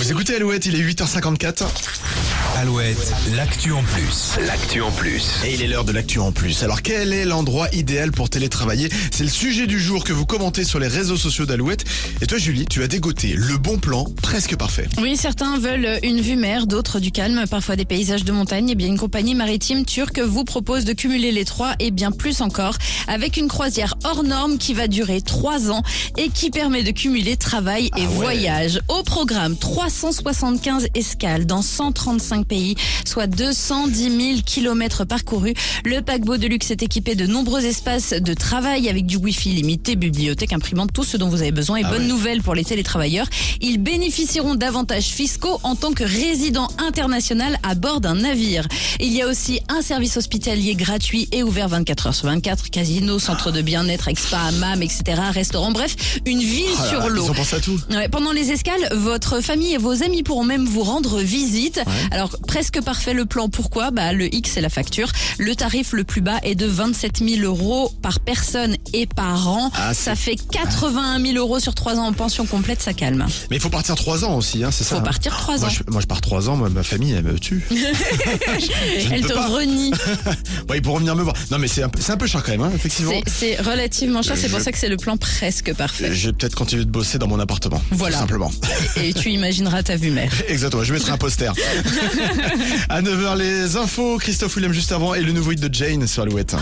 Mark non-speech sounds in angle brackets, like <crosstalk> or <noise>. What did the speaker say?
Vous écoutez Alouette, il est 8h54. Alouette, l'actu en plus. L'actu en plus. Et il est l'heure de l'actu en plus. Alors quel est l'endroit idéal pour télétravailler C'est le sujet du jour que vous commentez sur les réseaux sociaux d'Alouette. Et toi Julie, tu as dégoté le bon plan presque parfait. Oui, certains veulent une vue mer, d'autres du calme, parfois des paysages de montagne. Et bien, une compagnie maritime turque vous propose de cumuler les trois et bien plus encore avec une croisière hors norme qui va durer trois ans et qui permet de cumuler travail et Ah ouais. voyage. Au programme, 375 escales dans 135 pays, soit 210 000 kilomètres parcourus. Le paquebot de luxe est équipé de nombreux espaces de travail avec du wifi limité, bibliothèque, imprimante, tout ce dont vous avez besoin. Et Ah bonne ouais. nouvelle pour les télétravailleurs, ils bénéficieront d'avantages fiscaux en tant que résident international à bord d'un navire. Il y a aussi un service hospitalier gratuit et ouvert 24 heures sur 24, casino, centre de bien-être, spa, hammam, etc., restaurant, bref, une ville Oh sur l'eau. Ils ont pensé à tout. Ouais, pendant les escales, votre famille et vos amis pourront même vous rendre visite. Alors, presque parfait le plan. Pourquoi? Bah, Le X, c'est la facture. Le tarif le plus bas est de 27 000 euros par personne et par an. Ah, ça fait 81 000 euros sur 3 ans en pension complète, ça calme. Mais il faut partir 3 ans aussi, hein, c'est ça Faut hein partir 3 Moi ans. je, moi je pars 3 ans, moi ma famille elle me tue. <laughs> Je ne Elle peux te pas. renie. Bon, ils pourront venir me voir. Non mais c'est un, peu- c'est un peu cher quand même, hein, effectivement. C'est- C'est relativement cher, c'est pour ça que c'est le plan presque parfait. Je vais peut-être continuer de bosser dans mon appartement. Voilà. Tout simplement. Et tu imagineras ta vue mer. <laughs> Exactement, je mettrai un poster. <laughs> à 9h les infos, Christophe Willem juste avant et le nouveau hit de Jane sur Alouette.